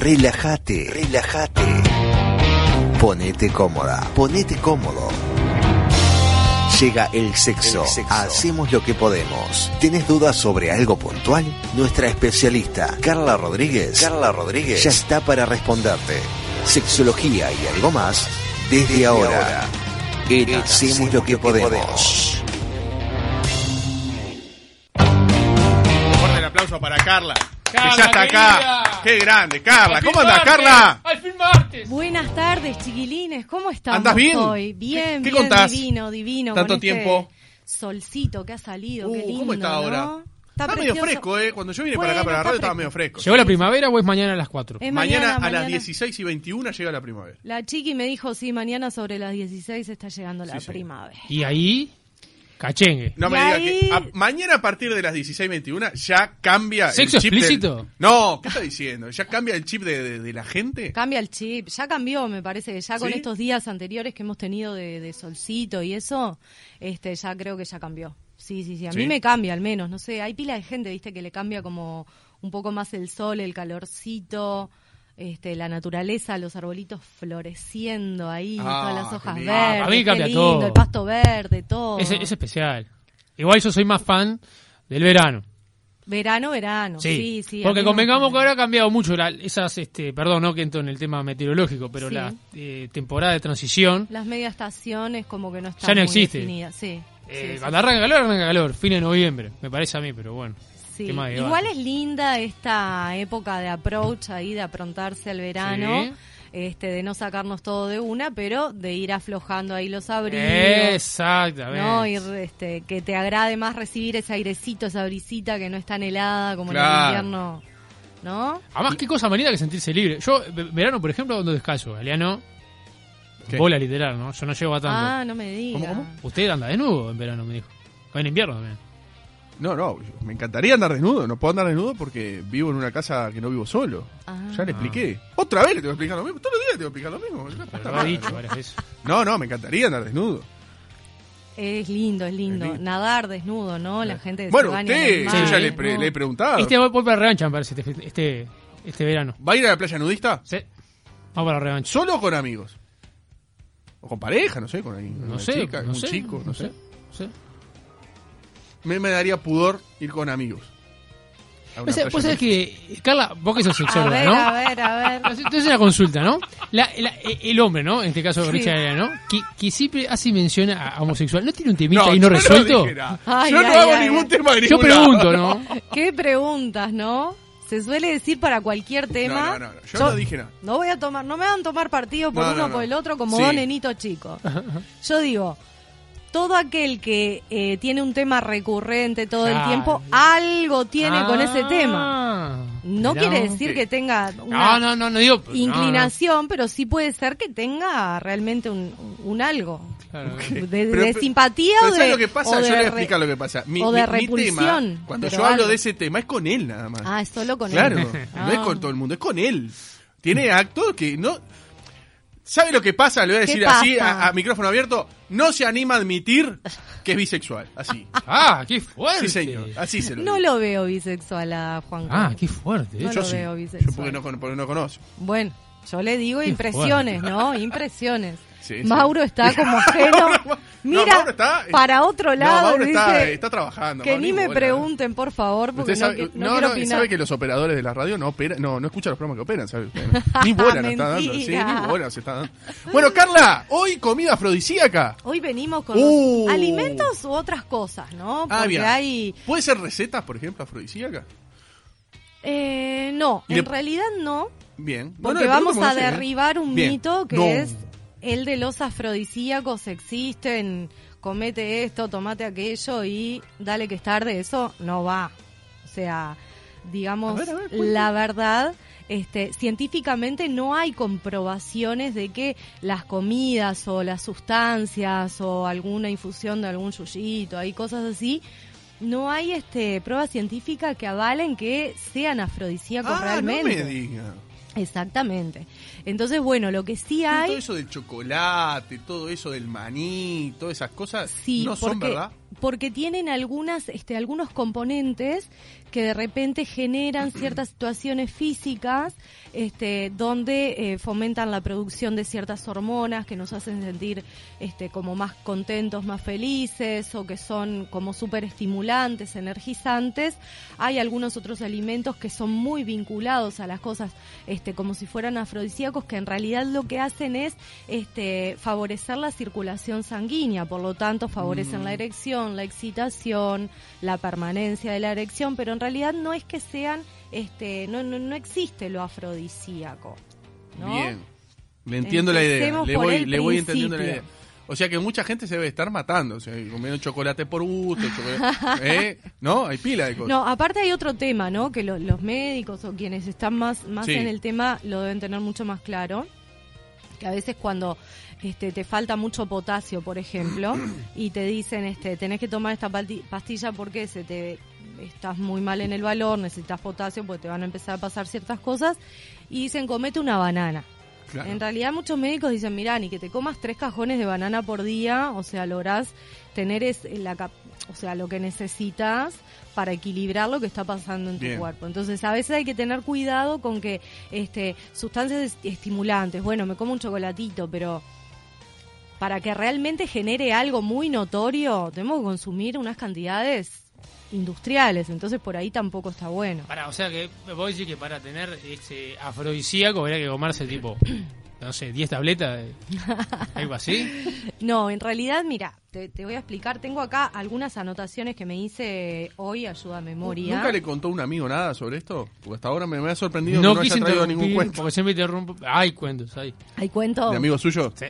Relájate, relájate. Ponete cómoda, ponete cómodo. Llega el sexo. Hacemos lo que podemos. ¿Tienes dudas sobre algo puntual? Nuestra especialista, Carla Rodríguez, Carla Rodríguez, ya está para responderte. Sexología y algo más desde, ahora. En Hacemos lo que podemos. Fuerte el aplauso para Carla. Carla, que ya está acá. querida. Qué grande, Carla. Al ¿Cómo andas, Carla? Al fin martes. Buenas tardes, chiquilines. ¿Cómo estamos ¿Andás bien? hoy? Bien, ¿Qué- qué bien, contás? divino, divino. Tanto con este tiempo. Solcito que ha salido, Uh, qué lindo, ¿Cómo está ¿no? ahora? Está, medio fresco, ¿eh? Cuando yo vine para acá, para la radio, estaba medio fresco. ¿Llegó la primavera o es mañana a las 4? Es mañana, mañana, a las mañana. 16 y 21 llega la primavera. La chiqui me dijo, sí, mañana sobre las 16 está llegando la Sí, sí. primavera. Y ahí, cachengue. No me digas ahí- que a- mañana a partir de las 16 y 21 ya cambia ¿Sexo el chip del- explícito? No, ¿qué está diciendo? ¿Ya cambia el chip de, de- de la gente? Cambia el chip, ya cambió, me parece, ya con ¿Sí? estos días anteriores que hemos tenido de, de solcito y eso, este, ya creo que ya cambió. Sí, sí, sí, a ¿Sí? mí me cambia al menos, no sé, hay pila de gente, viste, que le cambia como un poco más el sol, el calorcito, este, la naturaleza, los arbolitos floreciendo ahí, Ah, todas las hojas verdes, A mí qué cambia lindo, todo. el pasto verde, todo. Es, es especial. Igual yo soy más fan del verano. Verano, verano, sí, sí. Porque convengamos que ahora ha cambiado mucho la- esas, este, perdón, no que entro en el tema meteorológico, pero Sí. la eh, temporada de transición, Las media estaciones como que no están Ya no muy existe. definidas, sí. eh, sí, sí, cuando arranca calor, arranca calor, fin de noviembre, me parece a mí, pero bueno. Sí, de igual es linda esta época de approach ahí, de aprontarse al verano, Sí. este, de no sacarnos todo de una, pero de ir aflojando ahí los abrigos. Exactamente. ¿no? Ir, este, que te agrade más recibir ese airecito, esa brisita que no es tan helada como en el invierno, ¿no? Además, qué cosa manera que sentirse libre. Yo, ve- verano, por ejemplo, ando descalzo. Galeano, ¿Qué? bola literal, ¿no? Yo no llego a tanto. Ah, no me digas. ¿Cómo, cómo? Usted anda desnudo en verano, me dijo. En invierno también. No, no, me encantaría andar desnudo. No puedo andar desnudo porque vivo en una casa que no vivo solo. Ah. Ya le expliqué. Otra vez le tengo que explicar lo mismo. Todos los días le tengo que explicar lo mismo. Pero lo he más. dicho varias veces. No, no, me encantaría andar desnudo. Es lindo, es lindo. Es lindo. Nadar desnudo, ¿no? La gente que Bueno, se baña en usted, yo ya le, ¿no? pre- le he preguntado. Este voy para la revancha, me parece, este, este, este verano. ¿Va a ir a la playa nudista? Sí. Vamos para la revancha. ¿Solo o con amigos? O con pareja, no sé, con alguien, No una sé, chica, no un sé, chico, no sé. no sé. Me, me daría pudor ir con amigos. Playa vos sabés nudista. que, Carla, vos que sos A sexóloga, ver, ¿no? a ver, a ver. Entonces una consulta, ¿no? La- la- el hombre, ¿no? En este caso, Sí. Richard ¿no? Que, que siempre hace mención a, homosexual. ¿No tiene un temita ahí yo no resuelto? Ay, yo no ay, hago ay, ningún ay. tema de Yo pregunto, ¿no? ¿Qué preguntas, no? Se suele decir para cualquier tema. No, no, no, yo no dije nada. No voy a tomar, no me van a tomar partido por No, uno no, o no. por el otro como Sí. dos nenitos chicos. Yo digo, todo aquel que eh, tiene un tema recurrente todo el Claro. tiempo, algo tiene con ese tema. Ah, No quiere decir que tenga No, una no, no, no digo. no, inclinación, pero sí puede ser que tenga realmente un, un algo. claro. De, Pero- de pero- simpatía pero o ¿sabes de. lo que pasa? Yo le voy a re- explicar lo que pasa. Mi, o de mi- mi tema, repulsión, cuando yo hablo algo. de ese tema, es con él nada más. Ah, es solo con claro, él. no es Ah. con todo el mundo, es con él. Tiene actos que no... ¿Sabe lo que pasa? Le voy a ¿Qué decir así, a, a micrófono abierto. No se anima a admitir que es bisexual. Así. Ah, qué fuerte. Sí, señor. Así se lo No digo. lo veo bisexual a Juan Ah, qué fuerte. No Yo lo sí. veo Yo bisexual. porque no, porque no conozco. Bueno, yo le digo Qué impresiones, ¿no? Impresiones. Sí, sí. Mauro está como ajeno. No, Mira, está- para otro No, lado. Mauro está, dice, está trabajando. que Mauro, ni me bola. pregunten, por favor, porque no, sabe, que- no no, quiero opinar. sabe que los operadores de la radio no operan, no, no escuchan los programas que operan, ¿sabe? usted? Ni bola nos está dando, sí, ni bola se está dando. Bueno, Carla, hoy comida afrodisíaca. Hoy venimos con Uh. los alimentos u otras cosas, ¿no? Ah, Porque bien. hay... ¿Puede ser recetas, por ejemplo, afrodisíacas? Eh, no, en le- realidad no, Bien. Porque vamos a ¿eh? derribar un Bien. mito que No. es el de los afrodisíacos existen, comete esto, tomate aquello y dale que es tarde, eso no va. O sea, digamos, A ver, a ver, cuente. la verdad, este, científicamente no hay comprobaciones de que las comidas o las sustancias o alguna infusión de algún yuyito, hay cosas así, no hay este pruebas científicas que avalen que sean afrodisíacos Ah, realmente. no me diga. Exactamente. Entonces, bueno, lo que sí Todo hay, eso del chocolate, todo eso del maní, todas esas cosas, sí, no son verdad. Porque tienen algunas, este, algunos componentes que de repente generan ciertas situaciones físicas este, donde eh, fomentan la producción de ciertas hormonas que nos hacen sentir este, como más contentos, más felices o que son como súper estimulantes, energizantes. Hay algunos otros alimentos que son muy vinculados a las cosas este, como si fueran afrodisíacos que en realidad lo que hacen es este, favorecer la circulación sanguínea, por lo tanto favorecen la erección, la excitación, la permanencia de la erección, pero en realidad no es que sean, este, no, no, no existe lo afrodisíaco. ¿no? Bien. Le entiendo la idea. Le voy, le voy entendiendo la idea. O sea que mucha gente se debe estar matando, o sea, comiendo chocolate por gusto, chocolate- ¿eh? ¿no? Hay pila de cosas. No, aparte hay otro tema, ¿no? Que lo- los médicos o quienes están más, más Sí. en el tema lo deben tener mucho más claro. Que a veces cuando este, te falta mucho potasio, por ejemplo, y te dicen, este, tenés que tomar esta pastilla porque se te estás muy mal en el valor, necesitas potasio porque te van a empezar a pasar ciertas cosas, y dicen, comete una banana. Claro. En realidad muchos médicos dicen, mirá, ni que te comas tres cajones de banana por día, o sea, lográs tener es, la, o sea, lo que necesitas para equilibrar lo que está pasando en tu Bien. cuerpo. Entonces, a veces hay que tener cuidado con que este sustancias est- estimulantes, bueno, me como un chocolatito, pero para que realmente genere algo muy notorio, tenemos que consumir unas cantidades industriales, entonces por ahí tampoco está bueno. Para, o sea que vos decís que para tener ese afrodisíaco habría que comerse tipo, no sé, 10 tabletas, eh, algo así. No, en realidad, mira, te, te voy a explicar. Tengo acá algunas anotaciones que me hice hoy, ayuda a memoria. ¿Nunca le contó un amigo nada sobre esto? Porque hasta ahora me, me ha sorprendido No que no quise haya traído ningún cuento. porque siempre interrumpo. Hay cuentos, hay. ¿Hay cuento? ¿De amigo suyo? Sí.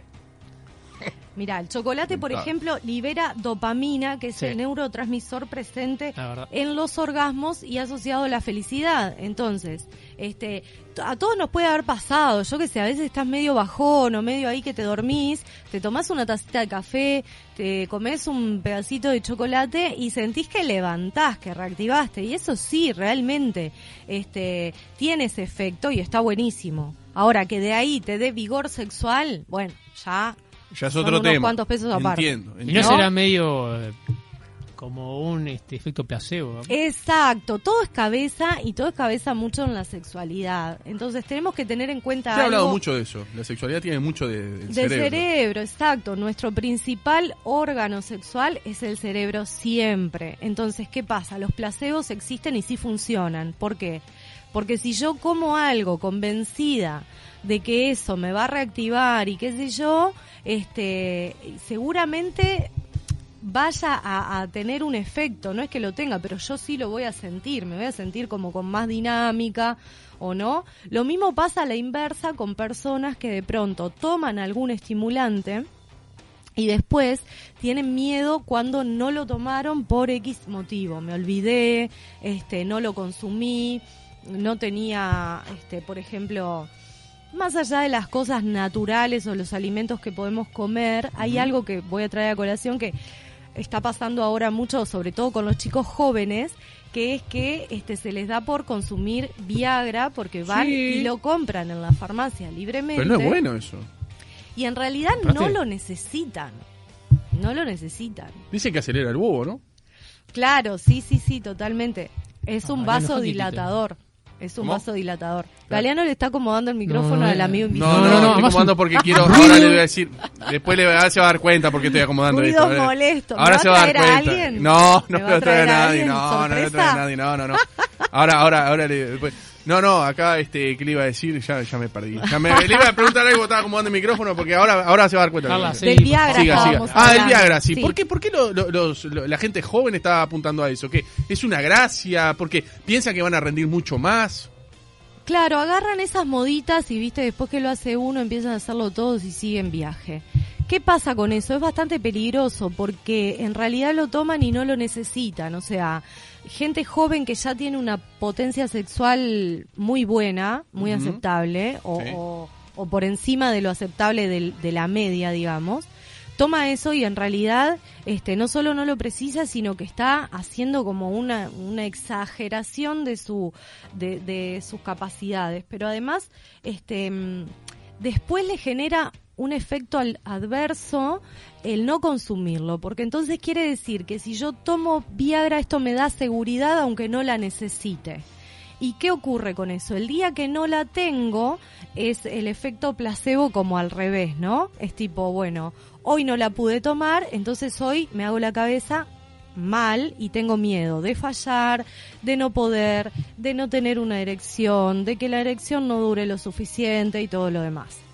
Mira, el chocolate, por Claro. ejemplo, libera dopamina, que es Sí. el neurotransmisor presente en los orgasmos y asociado a la felicidad. Entonces, este, a todos nos puede haber pasado, yo que sé, a veces estás medio bajón o medio ahí que te dormís, te tomás una tacita de café, te comes un pedacito de chocolate y sentís que levantás, que reactivaste. Y eso sí, realmente, este, tiene ese efecto y está buenísimo. Ahora, que de ahí te dé vigor sexual, bueno, ya Ya es otro tema. cuantos pesos aparte. Entiendo. Y entiendo. no ¿No? será medio eh, como un este, efecto placebo. Exacto, todo es cabeza y todo es cabeza mucho en la sexualidad. Entonces tenemos que tener en cuenta Se ha hablado algo mucho de eso. La sexualidad tiene mucho de, del del cerebro. cerebro. exacto. Nuestro principal órgano sexual es el cerebro siempre. Entonces, ¿qué pasa? Los placebos existen y sí funcionan. ¿Por qué? Porque si yo como algo convencida de que eso me va a reactivar y qué sé yo, este, seguramente vaya a, tener un efecto, no es que lo tenga, pero yo sí lo voy a sentir, me voy a sentir como con más dinámica o no. Lo mismo pasa a la inversa con personas que de pronto toman algún estimulante y después tienen miedo cuando no lo tomaron por X motivo. Me olvidé, este, no lo consumí, no tenía, este, por ejemplo, más allá de las cosas naturales o los alimentos que podemos comer, hay algo que voy a traer a colación que está pasando ahora mucho, sobre todo con los chicos jóvenes, que es que este se les da por consumir Viagra porque van Sí. y lo compran en la farmacia libremente. Pero no es bueno eso. Y en realidad no lo necesitan. No lo necesitan. Dicen que acelera el bobo, ¿no? Claro, sí, sí, sí, totalmente. Es Ah, un vasodilatador. Es un ¿Cómo? vasodilatador. Galeano le está acomodando el micrófono no, al no, amigo no, invisible. No, no, no, no, estoy además acomodando porque quiero. Ahora le voy a decir. Después le, ahora se va a dar cuenta porque estoy acomodando Ruidos esto. Ahora- molestos. ¿Me Ahora va se va a dar traer a cuenta. alguien? No, no ¿Me va a traer a nadie. alguien? No, no le voy a traer a ¿Sorpresa? nadie. No, no, no. Ahora, ahora, ahora le. después- No, no, acá, este, ¿qué le iba a decir? Ya, ya me perdí. Ya me, le iba a preguntar algo, estaba acomodando el micrófono porque ahora, ahora se va a dar cuenta. Carla, sí, Del Viagra. Siga, Ah, el hablando. Viagra, sí. Sí. ¿Por qué, por qué lo- lo- los- lo- la gente joven está apuntando a eso? ¿Qué? ¿Es una gracia? ¿Porque piensan que van a rendir mucho más? Claro, agarran esas moditas y viste, después que lo hace uno empiezan a hacerlo todos y siguen viaje. ¿Qué pasa con eso? Es bastante peligroso porque en realidad lo toman y no lo necesitan. O sea, gente joven que ya tiene una potencia sexual muy buena, muy aceptable, o, Sí. o- o por encima de lo aceptable de la media, digamos, toma eso y en realidad este no solo no lo precisa sino que está haciendo como una, una exageración de su de, de sus capacidades pero además este mm, después le genera un efecto al- adverso el no consumirlo, porque entonces quiere decir que si yo tomo Viagra esto me da seguridad aunque no la necesite. ¿Y qué ocurre con eso? El día que no la tengo es el efecto placebo como al revés, ¿no? Es tipo, bueno, hoy no la pude tomar, entonces hoy me hago la cabeza mal y tengo miedo de fallar, de no poder, de no tener una erección, de que la erección no dure lo suficiente y todo lo demás.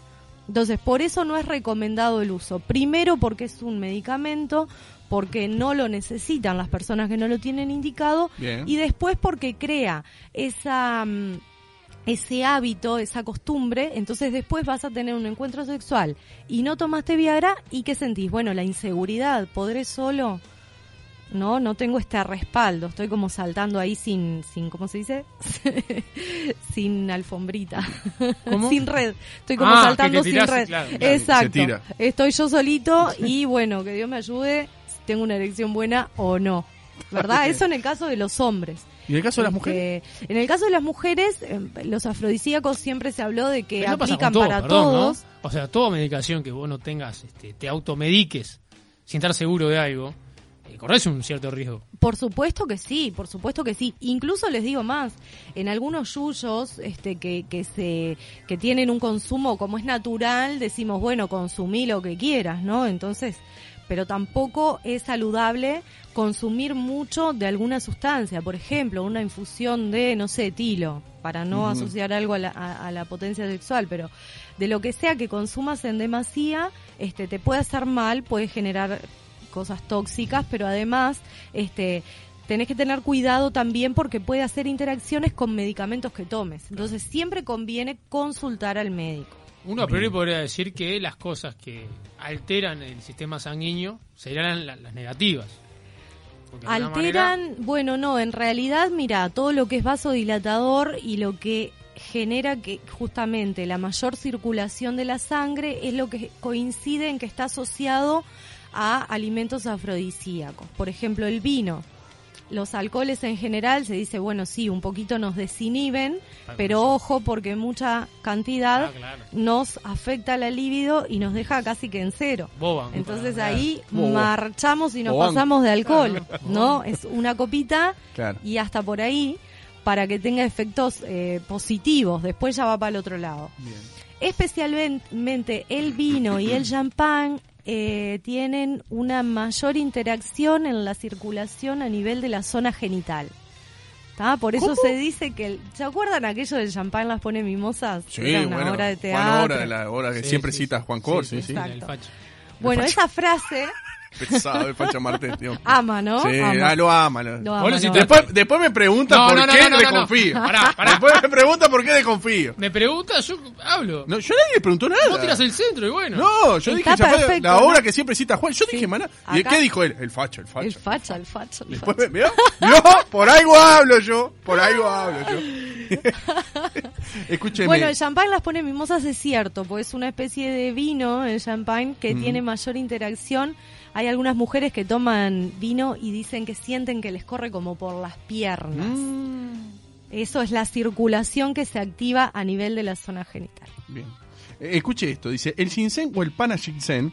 Entonces, por eso no es recomendado el uso. Primero porque es un medicamento, porque no lo necesitan las personas que no lo tienen indicado Bien. y después porque crea esa mm, ese hábito, esa costumbre, entonces después vas a tener un encuentro sexual y no tomaste Viagra y qué sentís? Bueno, la inseguridad, ¿podré solo? No, no tengo este respaldo, estoy como saltando ahí sin, sin ¿cómo se dice? sin alfombrita, ¿Cómo? sin red, estoy como Ah, que saltando sin red. claro, claro. Exacto, Se tira. estoy yo solito y bueno, que Dios me ayude si tengo una erección buena o no, ¿verdad? Eso en el caso de los hombres. ¿Y en el caso de las Este, mujeres? En el caso de las mujeres, eh, los afrodisíacos siempre se habló de que aplican todo, para perdón, ¿no? todos. O sea, toda medicación que vos no tengas, este, te automediques sin estar seguro de algo, corres un cierto riesgo. Por supuesto que sí, por supuesto que sí. Incluso les digo más, en algunos yuyos este, que, que, se, que tienen un consumo como es natural, decimos, bueno, consumí lo que quieras, ¿no? Entonces, pero tampoco es saludable consumir mucho de alguna sustancia. Por ejemplo, una infusión de, no sé, tilo, para no asociar algo a la, a- a la potencia sexual, pero de lo que sea que consumas en demasía, este, te puede hacer mal, puede generar cosas tóxicas, pero además, este, tenés que tener cuidado también porque puede hacer interacciones con medicamentos que tomes. Entonces, siempre conviene consultar al médico. Uno a priori podría decir que las cosas que alteran el sistema sanguíneo serían la- las negativas. Alteran, manera- bueno, no, en realidad, mira, todo lo que es vasodilatador y lo que genera que justamente la mayor circulación de la sangre es lo que coincide en que está asociado a alimentos afrodisíacos. Por ejemplo, el vino. Los alcoholes en general se dice, bueno, sí, un poquito nos desinhiben, pero ojo porque mucha cantidad Ah, claro. nos afecta la libido y nos deja casi que en cero. Boban, Entonces ahí marchamos y nos pasamos de alcohol, Claro. ¿no? Es una copita Claro. y hasta por ahí para que tenga efectos eh, positivos. Después ya va para el otro lado. Bien. Especialmente el vino y el champán eh, tienen una mayor interacción en la circulación a nivel de la zona genital. ¿tá? Por eso se dice que... el- ¿Se acuerdan aquello del champán las pone mimosas? Sí, Era una bueno. obra de Juan teatro. Hora, la hora que Sí, siempre sí, cita. Juan Cor, sí, Sí, sí. sí, Exacto. el facho. Bueno, esa frase Pesado el Facha Martel, tío. ama, ¿no? Sí, Ama. ah, lo ama. lo- Lo ama, ama. Después, después me pregunta No, por no, no, qué no, no, no. desconfío. Pará, pará. Después me pregunta por qué desconfío. Me pregunta, yo hablo. No, yo nadie le preguntó nada. Vos tiras el centro y bueno. No, yo dije Está champán, perfecto, la obra ¿no? que siempre cita Juan. Yo Sí. dije, maná. ¿Y Acá- qué dijo él? El facho, el facho. El facha, el facha, el Después facha. me, ¿vio? ¿Vio? Por algo hablo yo. Por algo hablo yo. Escúcheme. Bueno, el champán las pone mimosas es cierto, pues es una especie de vino, el champán, que Mm. tiene mayor interacción. Hay algunas mujeres que toman vino y dicen que sienten que les corre como por las piernas. Mm, Eso es la circulación que se activa a nivel de la zona genital. bien. Eh, escuche esto. Dice, el ginseng o el pana ginseng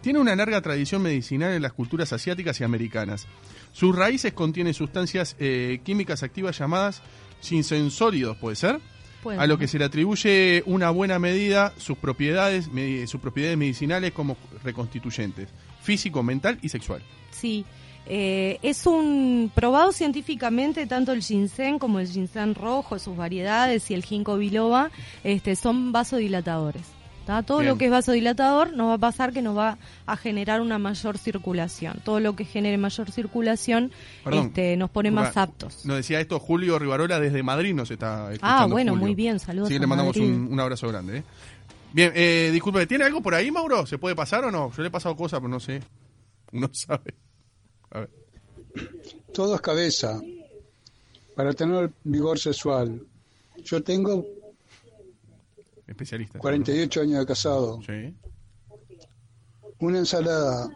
tiene una larga tradición medicinal en las culturas asiáticas y americanas. Sus raíces contienen sustancias eh, químicas activas llamadas ginsensólidos, ¿puede ser? A lo que se le atribuye una buena medida sus propiedades, sus propiedades medicinales como reconstituyentes, físico, mental y sexual. Sí, eh, es un probado científicamente tanto el ginseng como el ginseng rojo, sus variedades y el ginkgo biloba, este, son vasodilatadores. ¿tá? Todo Bien. lo que es vasodilatador nos va a pasar que nos va a generar una mayor circulación. Todo lo que genere mayor circulación Perdón, este, nos pone más aptos. Nos decía esto Julio Rivarola desde Madrid, nos está escuchando. Ah, bueno, Julio. muy bien, saludos Sí, a le mandamos un, un abrazo grande. ¿eh? Bien, eh, disculpe, ¿tiene algo por ahí, Mauro? ¿Se puede pasar o no? Yo le he pasado cosas, pero no sé. Uno sabe. A ver. Todo es cabeza para tener vigor sexual. Yo tengo Especialista. 48 años de casado. Sí. Una ensalada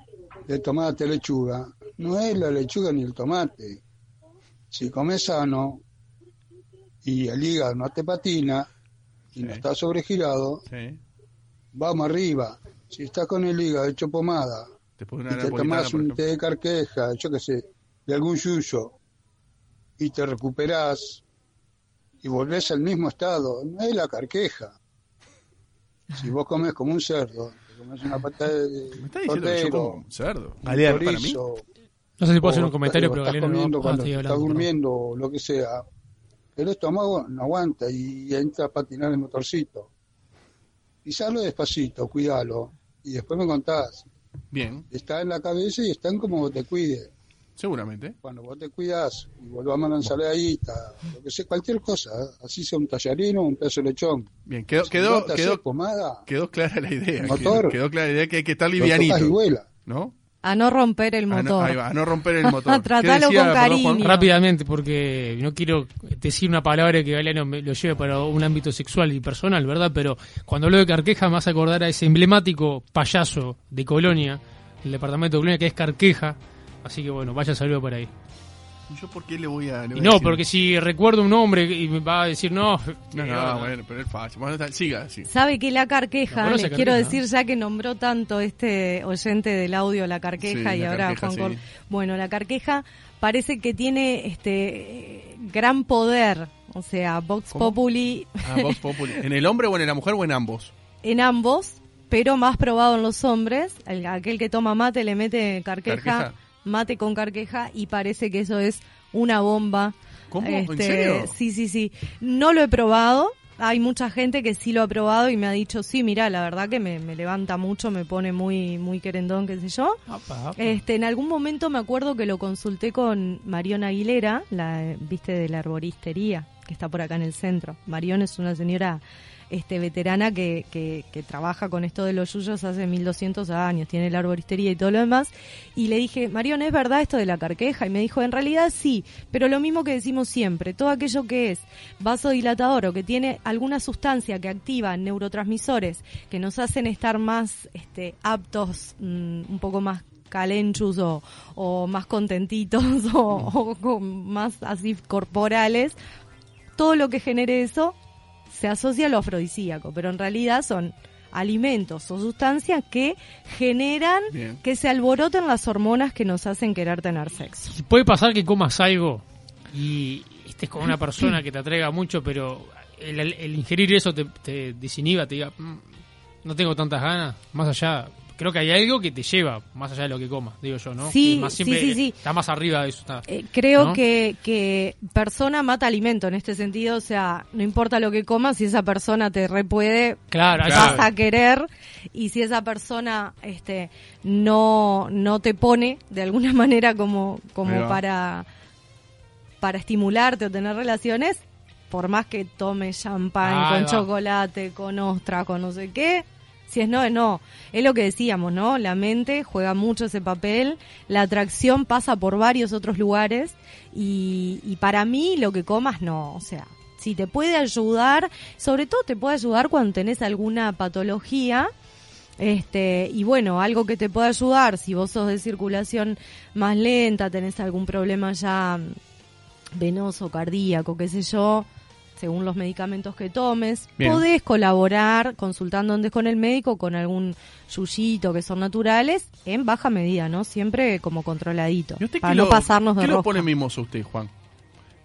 de tomate, lechuga, no es la lechuga ni el tomate. Si comes sano y el hígado no te patina y no está sobregirado, Sí. Vamos arriba. Si estás con el hígado hecho pomada Te y te tomás un té de carqueja, yo qué sé, de algún yuyo, y te recuperás y volvés al mismo estado, no es la carqueja. Si vos comes como un cerdo, te comes una pata de Me está diciendo que yo como un cerdo. un Galeano, para mí. No sé si puedo hacer un comentario, pero estás Galeno no comiendo va a cuando seguir estás durmiendo o lo que sea, el estómago no aguanta y entra a patinar el motorcito. Pisalo despacito, cuídalo, y después me contás. Bien, Está en la cabeza y está en como vos te cuide. seguramente. Cuando vos te cuidas y volvamos a la ensaladita, lo que sea, cualquier cosa, así sea un tallarino o un pedazo de lechón. Bien, quedó, Si quedó, quedó, pomada, quedó clara la idea. Motor. Quedó, quedó clara la idea que hay que estar tocas y livianito. vuela. ¿No? A no romper el A no, motor. ahí va, a no romper el motor. ¿Qué Tratalo con Juan? cariño. Rápidamente, porque no quiero decir una palabra que Galeano me lo lleve para un ámbito sexual y personal, ¿verdad? Pero cuando hablo de Carqueja me hace acordar a ese emblemático payaso de Colonia, el departamento de Colonia, que es Carqueja. Así que bueno, vaya saludo por ahí. ¿Yo por qué le voy a.? le voy Y a no, decir? porque si recuerdo un nombre y me va a decir no. No, eh, no, bueno, pero es fácil. Bueno, está- siga, sí. Sabe que la ¿La carqueja, conoce les Carqueja? quiero decir ya que nombró tanto este oyente del audio la carqueja Sí, y la ahora carqueja, Juan sí. Cor- Bueno, la carqueja parece que tiene este gran poder, o sea, Vox ¿Cómo? Populi Ah, Vox Populi. ¿En el hombre o en la mujer o en ambos? en ambos, pero más probado en los hombres. El- aquel que toma mate le mete carqueja, ¿Carqueja? Mate con carqueja y parece que eso es una bomba. ¿Cómo? ¿En Este, serio? Sí, sí, sí. No lo he probado. Hay mucha gente que sí lo ha probado y me ha dicho, sí, mira, la verdad que me, me levanta mucho, me pone muy, muy querendón, qué sé yo. Apa, apa. Este, en algún momento me acuerdo que lo consulté con Marión Aguilera, la viste de la arboristería, que está por acá en el centro. Marión es una señora este veterana que, que, trabaja con esto de los yuyos hace 1200 años, tiene la arboristería y todo lo demás. Y le dije, Marión, ¿es verdad esto de la carqueja? Y me dijo, en realidad sí, pero lo mismo que decimos siempre, todo aquello que es vasodilatador o que tiene alguna sustancia que activa neurotransmisores que nos hacen estar más este, aptos, mm, un poco más calenchus o, más contentitos o, o más así corporales, todo lo que genere eso se asocia a lo afrodisíaco, pero en realidad son alimentos o sustancias que generan Bien. que se alboroten las hormonas que nos hacen querer tener sexo. Puede pasar que comas algo y estés con una persona que te atraiga mucho, pero el, el- el ingerir eso te, te desinhiba, te diga, "Mm, no tengo tantas ganas, más allá. Creo que hay algo que te lleva más allá de lo que comas, digo yo, ¿no? Sí, Que más sí, siempre sí, sí. Está más arriba de eso. Está. Eh, creo ¿No? que, que persona mata alimento en este sentido, o sea, no importa lo que comas, si esa persona te repuede, Claro, vas a querer y si esa persona este no no te pone de alguna manera como como para para estimularte o tener relaciones por más que tome champán con va. chocolate con ostra con no sé qué si es no es no. Es lo que decíamos no la mente juega mucho ese papel la atracción pasa por varios otros lugares y, para mí lo que comas no. O sea si te puede ayudar sobre todo te puede ayudar cuando tenés alguna patología este, y bueno, algo que te pueda ayudar, si vos sos de circulación más lenta, tenés algún problema ya venoso, cardíaco, qué sé yo, según los medicamentos que tomes, Bien. podés colaborar consultando antes con el médico con algún yuyito que son naturales, en baja medida, ¿no? Siempre como controladito, ¿Y usted para qué no lo- pasarnos de ¿Qué lo pone mimoso usted, Juan?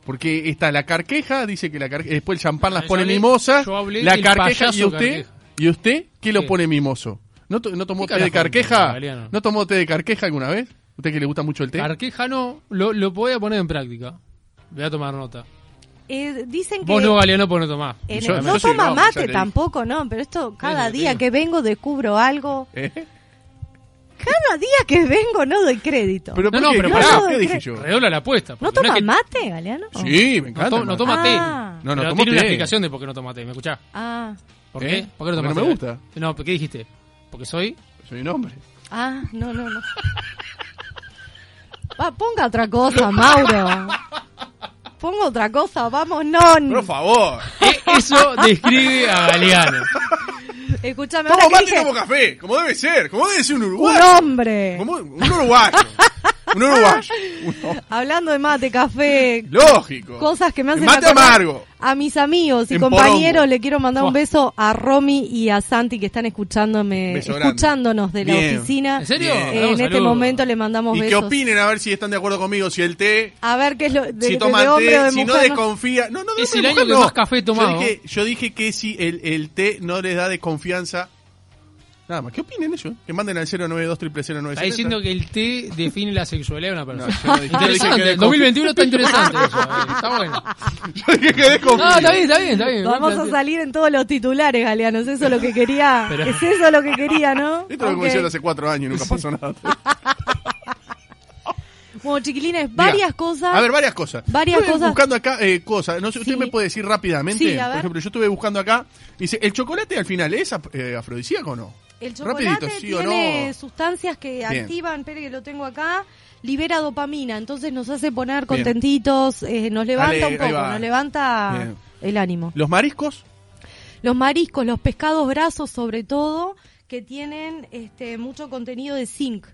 Porque está la carqueja, dice que la carqueja, después el champán las pone hablé- mimosa, la carqueja y usted, carqueja. ¿y usted qué lo pone mimoso? ¿No, to- no tomó ¿Qué té de carqueja? ¿No tomó té de carqueja alguna vez? ¿Usted que le gusta mucho el té? Carqueja no, lo, lo voy a poner en práctica. Voy a tomar nota. Eh, dicen que Vos no, Galeano, pues no tomás. en- Yo- no yo toma mate tampoco, no, pero esto cada día que vengo descubro algo. ¿Eh? Cada día que vengo no doy crédito. Pero No, ¿por no, qué? pero ¿Qué pará. ¿Qué dije yo? Redobla la apuesta. ¿No porque toma es que- mate, Galeano? Sí, me encanta. No, to- no toma té. Ah. No, no Pero tomo tiene una té. explicación de por qué no toma té. ¿Me escuchás? Ah, ¿Por ¿Eh? qué? ¿Por qué no Porque tomas no me té? gusta. No, ¿qué dijiste? Porque soy. Soy un hombre. ah, no, no, no. Va, ponga otra cosa, Mauro. Ponga otra cosa, vamos, no. Por favor. Eh, Eso describe a Galeano. Escúchame, Tomo mate como café, como debe ser, como debe ser un un uruguayo. hombre. Como un uruguayo. Un uruguayo. Uno. Hablando de mate, café, Lógico. cosas que me hacen Mate amargo. A mis amigos y En compañeros porongo. le quiero mandar un beso a Romy y a Santi que están escuchándome, escuchándonos de la Bien. oficina. ¿En serio? Eh, en este momento le mandamos Y que besos. opinen a ver si están de acuerdo conmigo, si el té, A ver qué es lo de, si de- toman de hombre o té, de si no desconfía. No, no, de Es el y año mujer que no. más café tomado. Yo dije, yo dije que si el, el té no les da desconfianza. Nada más, ¿qué opinen ellos? Que manden al 092 000 Está diciendo que el té define la sexualidad de una No, persona. yo no dije- yo dije interesante, que el 2021 está interesante eso. eh, Está bueno. Yo dije que desconfía. No, está bien, está bien, está bien. Vamos a salir en todos los titulares, Galeanos. Eso es lo que quería. Pero- Es eso lo que quería, ¿no? Esto es lo que Ok. hicieron hace cuatro años y nunca pasó nada. Bueno, chiquilines, varias Mira, cosas. A ver, varias cosas. Varias Estuve cosas. buscando acá eh, cosas. No sé, ¿usted Sí. me puede decir rápidamente? Sí, a Por ejemplo, yo estuve buscando acá. Dice, ¿el chocolate al final es ap- eh, afrodisíaco o no? El chocolate Rapidito, ¿sí o tiene no? sustancias que Bien. activan, espere que lo tengo acá, libera dopamina, entonces nos hace poner contentitos, eh, nos levanta Dale, un poco, nos levanta Bien. el ánimo. ¿Los mariscos? Los mariscos, los pescados grasos sobre todo, que tienen este mucho contenido de zinc.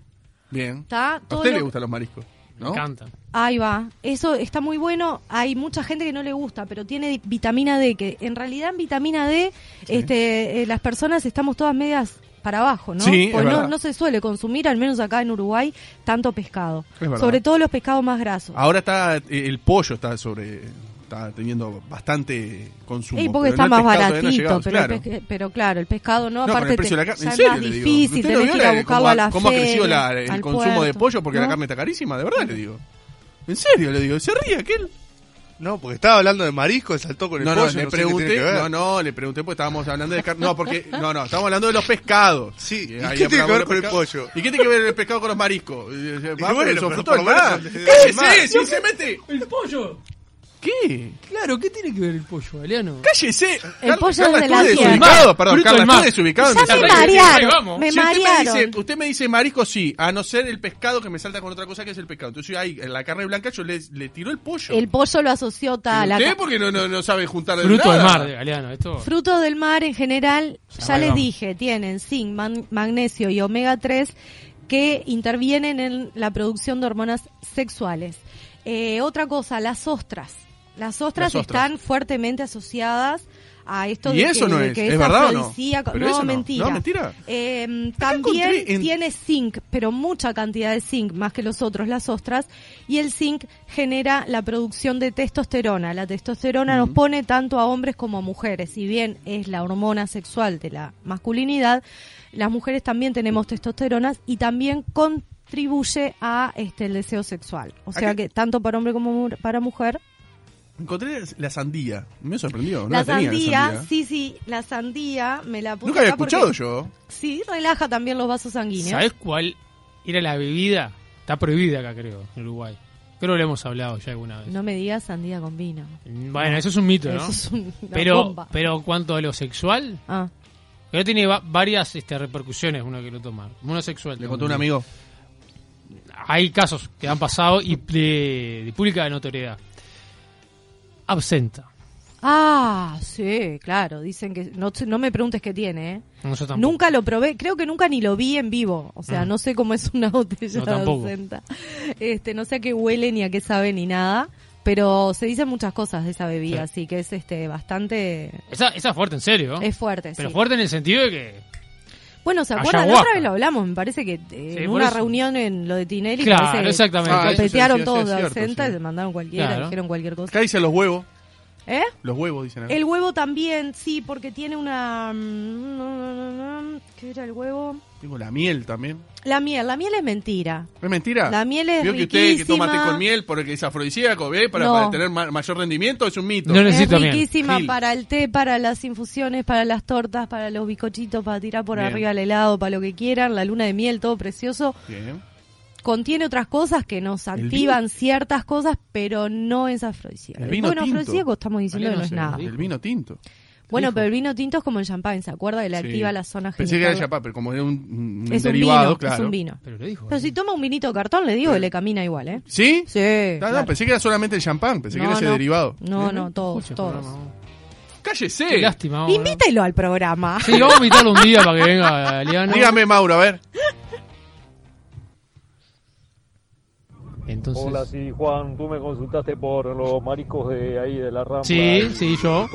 Bien. ¿Está? ¿A Todo usted lo- le gustan los mariscos? ¿No? Me encanta. Ahí va, eso está muy bueno. Hay mucha gente que no le gusta, pero tiene vitamina D, que en realidad en vitamina D este, eh, las personas estamos todas medias para abajo, ¿no? Sí, Porque no, no se suele consumir, al menos acá en Uruguay, tanto pescado. Sobre todo los pescados más grasos. Ahora está eh, el pollo está sobre está teniendo bastante consumo. Y porque pero está no más no baratito, llegado, pero, claro. pero claro, el pescado no, No, aparte de te- ya es serio más difícil, ¿Usted tenés que ir a buscarlo cómo, a ha- la cómo ha crecido la- el consumo de puerto, pollo? Porque la carne está carísima, de verdad le digo. En serio le digo, se ríe aquel. No, porque estaba hablando de marisco, saltó con el No, no, pollo. le no qué tiene pregunté, no, no, le pregunté porque estábamos hablando de carne. No, porque, no, no, estamos hablando de los pescados. Sí, ¿y ahí qué tiene que ver con el pescado. pollo? ¿Y qué tiene que ver el pescado con los mariscos? Eh, eh, Va, bueno, pero pero lo mar. menos- ¡Cállese! ¡Si se mete! El pollo. ¿Qué? Claro, ¿qué tiene que ver el pollo, Galeano? ¡Cállese! El pollo Carla, es de la desubicado, perdón, Fruto Carla, desubicado. Ya me marearon, me Si usted me, dice, usted me dice marisco, sí, a no ser el pescado que me salta con otra cosa que es el pescado. Entonces yo ahí, en la carne blanca, yo le, le tiro el pollo. El pollo lo asoció ¿Y a la ¿Usted porque no, no, no sabe juntar de Fruto del mar, de Galeano. Esto. Frutos del mar en general, ya Ahí les vamos. dije, tienen zinc, man- magnesio y omega 3 que intervienen en la producción de hormonas sexuales. Eh, otra cosa, las ostras. Las ostras Las ostras. están fuertemente asociadas a esto ¿Y de eso que, no de es? que ¿Es verdad o no? No, no. mentira. No, mentira. Eh, Acá también en- tiene zinc, pero mucha cantidad de zinc, más que los otros, las ostras. Y el zinc genera la producción de testosterona. La testosterona nos pone tanto a hombres como a mujeres. Si bien es la hormona sexual de la masculinidad, las mujeres también tenemos testosteronas y también contribuye a este el deseo sexual. O sea Acá- que tanto para hombre como para mujer. Encontré la sandía. Me sorprendió. No la, la, tenía, sandía, la sandía. sí, sí, la sandía me la puse Nunca había acá porque- escuchado yo. Sí, relaja también los vasos sanguíneos. ¿Sabes cuál era la bebida? Está prohibida acá, creo, en Uruguay. Creo que lo hemos hablado ya alguna vez. No me digas sandía con vino. Bueno, eso es un mito, ¿no? Eso es un- una pero, bomba. pero cuanto a lo sexual, Ah, pero tiene va- varias este, repercusiones uno que lo toma. Uno sexual. Le contó un amigo. Hay casos que han pasado y de, de pública notoriedad. Absenta. Ah, sí, claro. Dicen que. No, no me preguntes qué tiene, ¿eh? No, yo. Nunca lo probé. Creo que nunca ni lo vi en vivo. O sea, Mm. no sé cómo es una botella No, absenta. Este, no sé a qué huele ni a qué sabe ni nada. Pero se dicen muchas cosas de esa bebida, Sí. así que es este bastante. Esa, esa es fuerte, en serio. Es fuerte, Pero sí. fuerte en el sentido de que. Bueno, ¿se acuerdan? La otra vez lo hablamos, me parece que eh, Sí, en una eso. reunión en lo de Tinelli. Claro, parece que exactamente. Ah, Copetearon todos sí, de y se mandaron cualquiera, Claro. dijeron cualquier cosa. Acá dicen los huevos. ¿Eh? Los huevos, dicen acá. El huevo también, sí, porque tiene una... mm, ¿Qué era el huevo? Tengo la miel también. La miel, la miel es mentira. ¿Es mentira? La miel es Vio que usted que toma té con miel porque es afrodisíaco, ¿ve? Para, No. para tener ma- mayor rendimiento es un mito. No Es necesito miel. riquísima Gil. para el té, para las infusiones, para las tortas, para los bizcochitos, para tirar por Bien. arriba el helado, para lo que quieran, la luna de miel, todo precioso. Bien. Contiene otras cosas que nos El activan ciertas cosas, pero no es afrodisíaco. El vino bueno, tinto. afrodisíaco estamos diciendo que no es nada. El vino tinto. Bueno, dijo? pero el vino tinto es como el champán, ¿se acuerda? Que le Sí. activa las zonas Pensé que era genitales. chapá, pero como era un, un Es un derivado, vino, claro. es un vino. Pero lo dijo. Pero si toma un vinito cartón, le digo que le camina igual, ¿eh? ¿Sí? Sí. No, no, pensé que era solamente el champán, pensé que era ese no. derivado. No, no, todos, Escucha el todos. programa. ¡Cállese! Qué lástima. vamos, ¿no? Invítelo al programa. Sí, vamos a invitarlo un día para que venga Liano. Dígame, Mauro, a ver. Entonces. Hola, sí, Juan, tú me consultaste por los mariscos de ahí de la Rambla. Sí, sí, yo.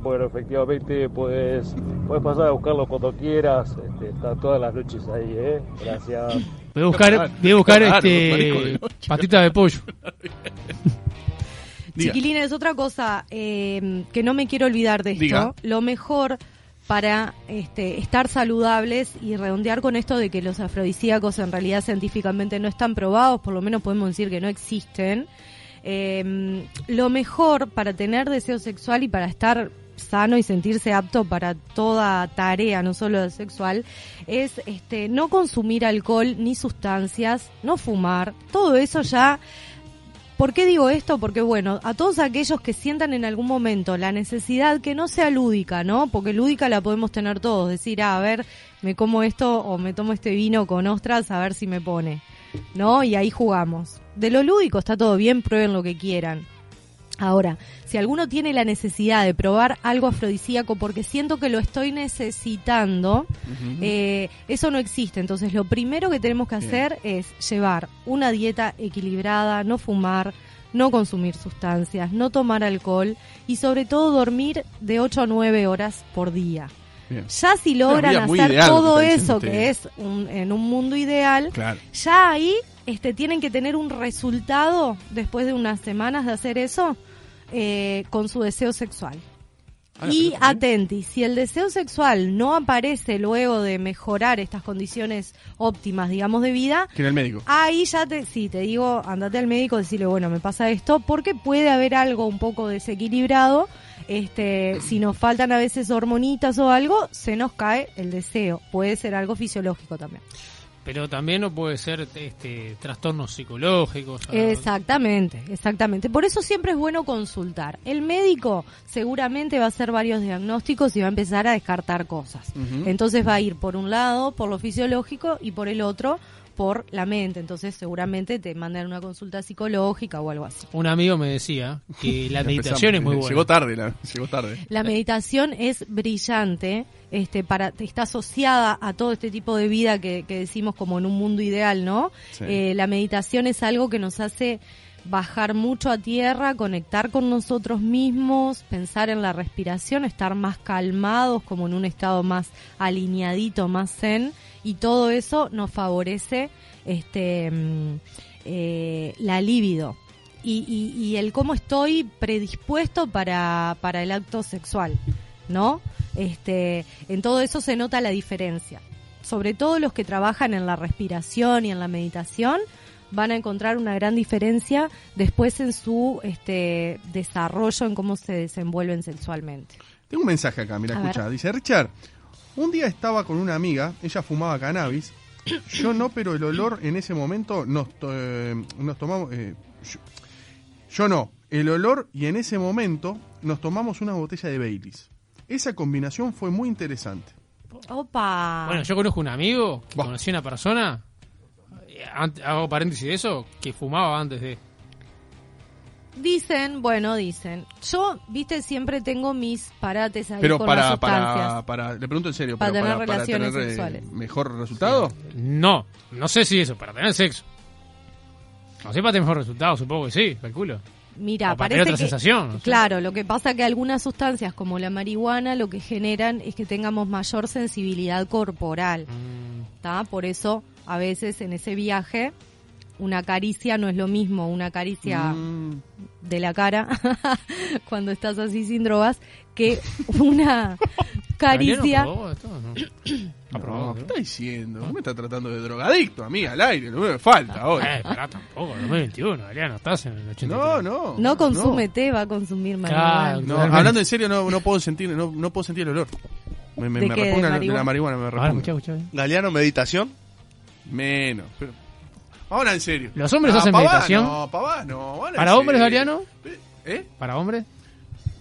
Bueno, efectivamente puedes, puedes pasar a buscarlo cuando quieras. Este, está todas las noches ahí, ¿eh? Gracias. Voy a buscar, voy a buscar de este patita de pollo. Chiquilines, otra cosa eh, que no me quiero olvidar de esto. Diga. Lo mejor para este, estar saludables y redondear con esto de que los afrodisíacos en realidad científicamente no están probados, por lo menos podemos decir que no existen. Eh, lo mejor para tener deseo sexual y para estar sano y sentirse apto para toda tarea, no solo sexual, es este no consumir alcohol ni sustancias, no fumar, todo eso ya ¿Por qué digo esto? Porque bueno, a todos aquellos que sientan en algún momento la necesidad que no sea lúdica, ¿no? Porque lúdica la podemos tener todos, decir, ah, a ver, me como esto o me tomo este vino con ostras a ver si me pone, ¿no? Y ahí jugamos. De lo lúdico está todo bien, prueben lo que quieran. Ahora, si alguno tiene la necesidad de probar algo afrodisíaco porque siento que lo estoy necesitando, eh, eso no existe. Entonces, lo primero que tenemos que Bien. hacer es llevar una dieta equilibrada, no fumar, no consumir sustancias, no tomar alcohol y sobre todo dormir de 8 a 9 horas por día. Bien. Ya si logran hacer que todo eso que es un- en un mundo ideal, Claro. ya ahí este, tienen que tener un resultado después de unas semanas de hacer eso eh, con su deseo sexual. Ah, y atenti, si el deseo sexual no aparece luego de mejorar estas condiciones óptimas, digamos, de vida, Que el médico. ahí ya te, sí, te digo, andate al médico, decirle, bueno, me pasa esto, porque puede haber algo un poco desequilibrado. Este, si nos faltan a veces hormonitas o algo, se nos cae el deseo. Puede ser algo fisiológico también. Pero también no puede ser este trastornos psicológicos. Exactamente, exactamente. Por eso siempre es bueno consultar. El médico seguramente va a hacer varios diagnósticos y va a empezar a descartar cosas. Entonces va a ir por un lado por lo fisiológico y por el otro por la mente. Entonces seguramente te mandan una consulta psicológica o algo así. Un amigo me decía que la meditación es muy buena. Llegó tarde, la- llegó tarde. La meditación es brillante, este, para, está asociada a todo este tipo de vida que, que decimos como en un mundo ideal, ¿no? Sí. Eh, la meditación es algo que nos hace bajar mucho a tierra, conectar con nosotros mismos, pensar en la respiración, estar más calmados, como en un estado más alineadito, más zen, y todo eso nos favorece este mm, eh, la libido y, y, y el cómo estoy predispuesto para, para el acto sexual, ¿no? Este, en todo eso se nota la diferencia. Sobre todo los que trabajan en la respiración y en la meditación van a encontrar una gran diferencia después en su este, desarrollo, en cómo se desenvuelven sexualmente. Tengo un mensaje acá, mira, A escucha. ver. Dice, Richard, un día estaba con una amiga, ella fumaba cannabis, yo no, pero el olor en ese momento nos, to- eh, nos tomamos... eh, yo, yo no, el olor y en ese momento nos tomamos una botella de Baileys. Esa combinación fue muy interesante. Opa. Bueno, yo conozco un amigo que Buah. conocí a una persona, hago paréntesis de eso, que fumaba antes de... Dicen, bueno, dicen. Yo, viste, siempre tengo mis parates ahí Pero con para, las sustancias. para, para, le pregunto en serio, Para pero tener para, para relaciones tener, eh, sexuales. mejor resultado. No, no sé si eso, para tener sexo. No sé para tener mejor resultado, supongo que sí, calculo. Mira, O para tener parece otra que, sensación, no sé. claro, lo que pasa que algunas sustancias como la marihuana lo que generan es que tengamos mayor sensibilidad corporal, Mm, ¿está? Por eso a veces en ese viaje una caricia no es lo mismo, una caricia Mm, de la cara cuando estás así sin drogas que una caricia. ¿Galeano probó esto? No. ¿Ha probado, no, ¿qué no? está diciendo? ¿Cómo me está tratando de drogadicto a mí al aire? No me falta hoy. Eh, pará tampoco, 2021, Galeano, estás en el 83. No, no. No consume té, va a consumir marihuana. Claro. No, hablando en serio, no, no puedo sentir, no, no puedo sentir el olor. Me, me, ¿De me qué? ¿De repugna la- marihuana? la marihuana, me repugna. Galeano, meditación. Menos. Pero, ahora en serio. ¿Los hombres Ah, hacen pavá, meditación? No, pavá, no. ¿Para hombres, serio. Galeano? ¿Eh? ¿Para hombres?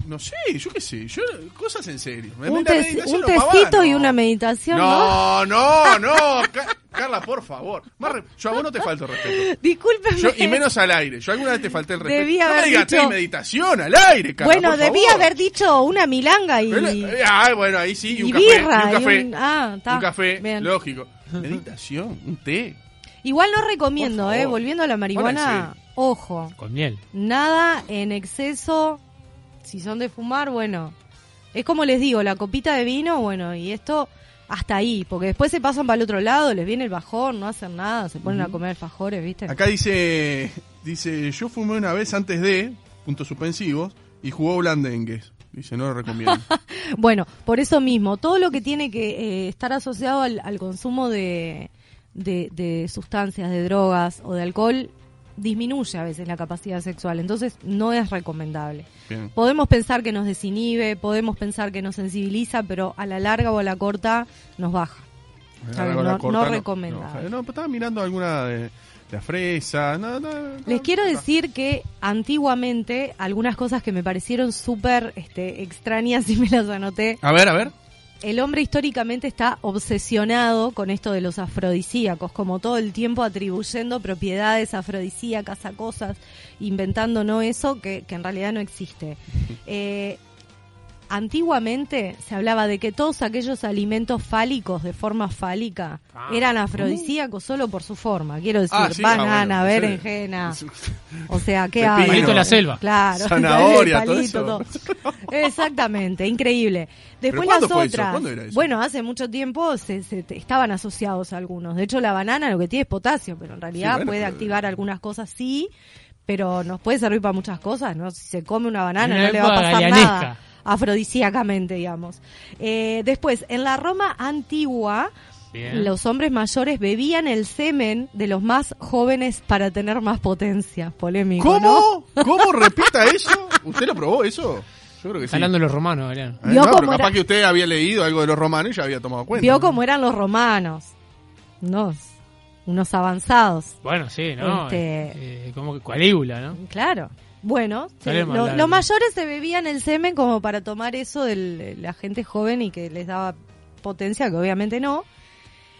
No sé, yo qué sé. Yo, cosas en serio. Un, te- meditación un no, pavá, tecito y no. una meditación, ¿no? No, no, no. Ca- Carla, por favor. Más re- Yo a vos no te falto respeto. Discúlpeme. Yo, y menos al aire. Yo alguna vez te falté el respeto. Debí no me haber digas dicho- "Té y meditación al aire, Carla, bueno, por debí favor". haber dicho una milanga y, Pero, eh, ah, bueno, ahí sí, y un y café. birra. y un y café. un- ah, está. un café, Bien. lógico. Meditación, un té. Igual no recomiendo, ¿eh? Volviendo a la marihuana, sí. ojo. Con miel. Nada en exceso. Si son de fumar, bueno. Es como les digo, la copita de vino, bueno, y esto hasta ahí. Porque después se pasan para el otro lado, les viene el bajón, no hacen nada, se ponen a comer alfajores, ¿viste? Acá dice, dice, yo fumé una vez antes de, puntos suspensivos, y jugó blandengues. Dice, no lo recomiendo. Bueno, por eso mismo, todo lo que tiene que eh, estar asociado al, al consumo de, de, de sustancias, de drogas o de alcohol, disminuye a veces la capacidad sexual. Entonces, no es recomendable. Bien. Podemos pensar que nos desinhibe, podemos pensar que nos sensibiliza, pero a la larga o a la corta nos baja. La No- corta, no recomendable. No, no, pero estaba mirando alguna de la fresa. No, no, no, Les quiero decir que antiguamente algunas cosas que me parecieron súper este, extrañas y me las anoté. A ver, a ver. El hombre históricamente está obsesionado con esto de los afrodisíacos, como todo el tiempo atribuyendo propiedades afrodisíacas a cosas, inventando no eso que, que en realidad no existe. Eh, antiguamente se hablaba de que todos aquellos alimentos fálicos de forma fálica Ah, eran afrodisíacos solo por su forma. Quiero decir, Ah, sí, ah, banana, bueno, sí. berenjena, o sea, ¿qué Pepino. Palito de la selva. Claro, Zanahoria, todo palito, eso. todo. Exactamente, increíble. Después ¿Pero cuándo las fue eso? otras. ¿Cuándo era eso? Bueno, hace mucho tiempo se, se- te- estaban asociados algunos. De hecho, la banana lo que tiene es potasio, pero en realidad Sí, bueno, puede pero- activar algunas cosas, sí, pero nos puede servir para muchas cosas, ¿no? Si se come una banana no le va a pasar nada afrodisíacamente, digamos. Eh, después, en la Roma antigua, Bien. los hombres mayores bebían el semen de los más jóvenes para tener más potencia. Polémico, ¿no? ¿Cómo? ¿Cómo repita eso? ¿Usted lo probó eso? Yo creo que sí. Hablando de los romanos, Galeano. Eh, Vio no, pero cómo capaz era- que usted había leído algo de los romanos y ya había tomado cuenta. Vio cómo eran los romanos. Unos, unos avanzados. Bueno, sí, ¿no? Este- Eh, como que Calígula, ¿no? Claro. Bueno, lo- los mayores se bebían el semen como para tomar eso de la gente joven y que les daba potencia, que obviamente no.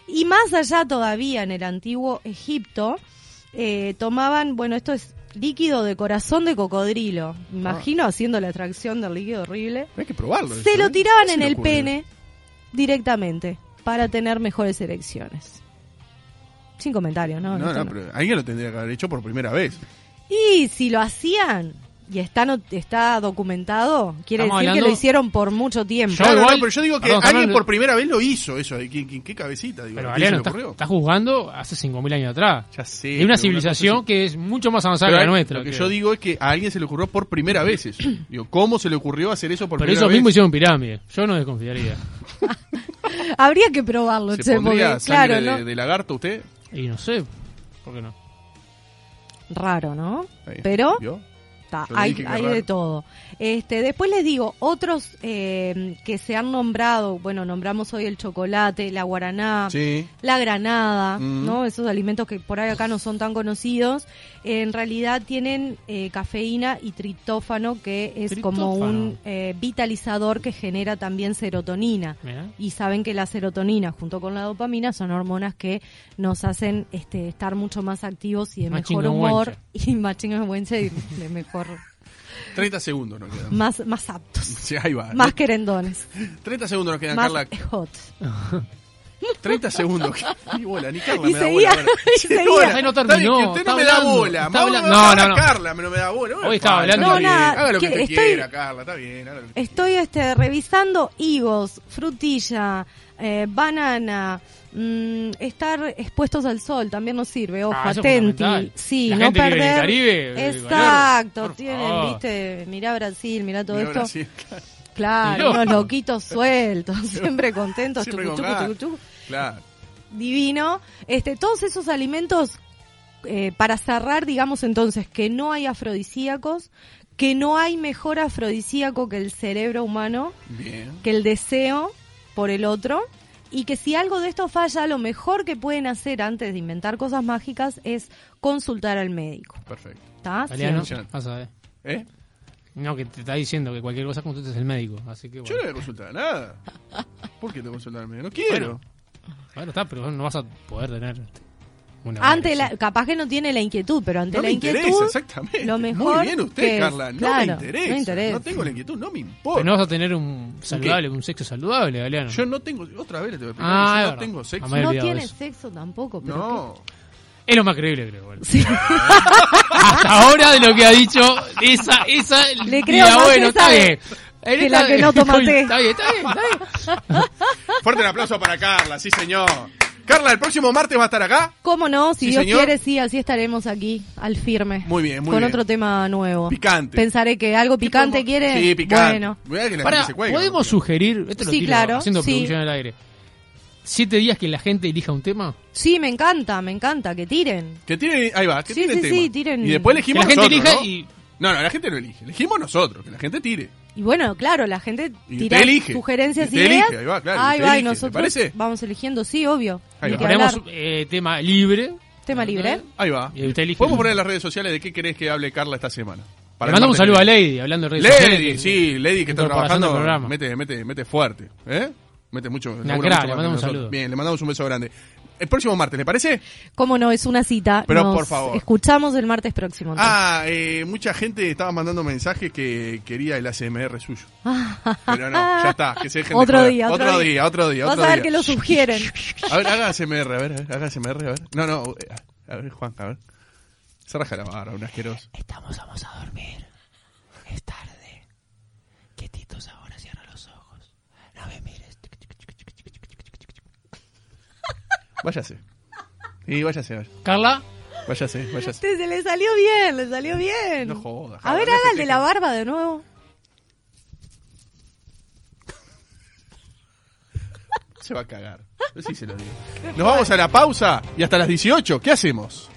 Y más allá todavía en el antiguo Egipto, eh, tomaban, bueno, esto es líquido de corazón de cocodrilo. Imagino haciendo la extracción del líquido horrible. Hay que probarlo. Se eso, lo ¿eh? tiraban ¿Qué se en el pene directamente para tener mejores erecciones. Sin comentarios, ¿no? No, no. pero alguien lo tendría que haber hecho por primera vez. Y si lo hacían y está, no- está documentado, quiere Estamos decir que lo hicieron por mucho tiempo. Yo Claro, igual- no, pero yo digo que Perdón, alguien Fernando. por primera vez lo hizo eso. ¿Qué, qué, qué cabecita? Digo, Pero ¿a quién Galeano se le está, ocurrió? está juzgando hace 5.000 años atrás. Ya sé. de pero una cosa civilización que es mucho más avanzada Pero que la hay- nuestra. Lo que creo. yo digo es que a alguien se le ocurrió por primera vez eso. Digo, ¿cómo se le ocurrió hacer eso por Pero primera vez? mismos hicieron pirámides. Yo no desconfiaría. Habría que probarlo, ¿Se che, pondría porque, sangre claro, de, ¿no? de lagarto usted? Y no sé. ¿Por qué no? Raro, ¿no? Pero hay, de todo. Este, después les digo, otros eh, que se han nombrado, bueno, nombramos hoy el chocolate, la guaraná, Sí. la granada, Mm. ¿no? Esos alimentos que por ahí acá no son tan conocidos, en realidad tienen eh, cafeína y tritófano, que es como un eh, vitalizador que genera también serotonina. Mirá. Y saben que la serotonina junto con la dopamina son hormonas que nos hacen este, estar mucho más activos y de mejor humor y más de mejor, 30 segundos nos quedan. más, más aptos, Sí, ahí va. más querendones, 30 segundos nos quedan, más Carla. hot. 30 segundos. Ni bola, ni Carla Y me da seguía, bola. ahora. y seguía. bola. Ay, no terminó, que usted está no me da bola. está hablando- no, no, no. Carla me no me da bola. Bueno, Hoy estaba hablando. No, nada, Haga lo que que usted estoy- quiera, Carla. Está bien. haga lo que usted Estoy este, revisando higos, frutilla, eh, banana, mm, estar expuestos al sol también nos sirve, ojo, Ah, atenti. Sí, La no gente que vive en el perder. Caribe, Exacto, tienen, favor. viste, mirá Brasil, mirá todo esto. Brasil, claro. Unos loquitos sueltos, siempre contentos, Siempre tucu, con tucu, ganas. tucu, tucu. Claro. divino. Este, todos esos alimentos, eh, para cerrar, digamos entonces que no hay afrodisíacos, que no hay mejor afrodisíaco que el cerebro humano, Bien. que el deseo por el otro, y que si algo de esto falla, lo mejor que pueden hacer antes de inventar cosas mágicas es consultar al médico. Perfecto. ¿Está? Siempre. vas a ver. ¿Eh? No, que te está diciendo que cualquier cosa consultes el médico. Así que Yo bueno. no voy a consultar nada. ¿Por qué te voy a consultar al médico? No quiero. Bueno, está, pero no vas a poder tener una. Ante la, capaz que no tiene la inquietud, pero ante No la me inquietud, interesa, exactamente. lo mejor Muy bien usted, que es- Carla. No claro, me interesa. no interesa. No tengo la inquietud, no me importa. Pero no vas a tener un saludable, un sexo saludable, Galeano. Yo no tengo. Otra vez le tengo que explicar Ah, yo no tengo sexo. No tiene eso. sexo tampoco, pero No. Es lo más creíble, creo. bueno. Sí. Hasta ahora de lo que ha dicho, esa, esa. Le creo diga, más bueno, está bien. En que esta- la que no té. Está bien, está bien, está bien. Fuerte el aplauso para Carla, sí señor. Carla, el próximo martes va a estar acá. ¿Cómo no? Si Sí, Dios señor. quiere, sí, así estaremos aquí, al firme. Muy bien, muy Con bien. otro tema nuevo. Picante. Pensaré que algo picante quiere. Sí, picante. Bueno. Mirá que la Para, gente se cuelga, ¿podemos sugerir, esto lo Sí, tiro claro, haciendo sí. producción al aire, siete días que la gente elija un tema? Sí, me encanta, me encanta, que tiren. Que tiren, ahí va, que Sí, tiren sí, tema. sí, tiren. Y después Que elegimos la gente nosotros, elija ¿no? y... No, no, la gente no elige. Elegimos nosotros, que la gente tire. Y bueno, claro, la gente tira sugerencias Y ideas. elige, ahí va, claro, Ahí va, y elige, ¿te nosotros parece? vamos eligiendo, sí, obvio. Ahí va. Ponemos eh, tema libre. Tema libre. Ahí va. Y usted elige. Podemos poner en las redes sociales de qué querés que hable Carla esta semana. Le mandamos un saludo a. Lady, hablando de redes sociales. Lady, sí, Lady que está trabajando. Mete, mete, mete fuerte. ¿Eh? Mete mucho. Una crack, mucho le mandamos un saludo. Bien, le mandamos un beso grande. El próximo martes, ¿le parece? Cómo no, es una cita. Pero, Nos por favor. Escuchamos el martes próximo. entonces. Ah, eh, mucha gente estaba mandando mensajes que quería el ASMR suyo. Pero no, ya está, que se dejen de Otro joder. día, otro otro día. día, otro día, Vas otro a ver que lo sugieren. A ver, haga ASMR, a ver, haga ASMR, a ver. No, no, eh, a ver, Juan, a ver. Se raja la barra, un asqueroso. Estamos, vamos a dormir. Es tarde. Quietitos ahora, cierra los ojos. No me mires. Váyase. Y váyase, váyase. Carla, Váyase, váyase. Este se le salió bien, le salió bien. No jodas, A ver, haga el déjate de la barba de nuevo. Se va a cagar. Sí se lo digo. Nos vamos a la pausa y hasta las 18. ¿Qué hacemos?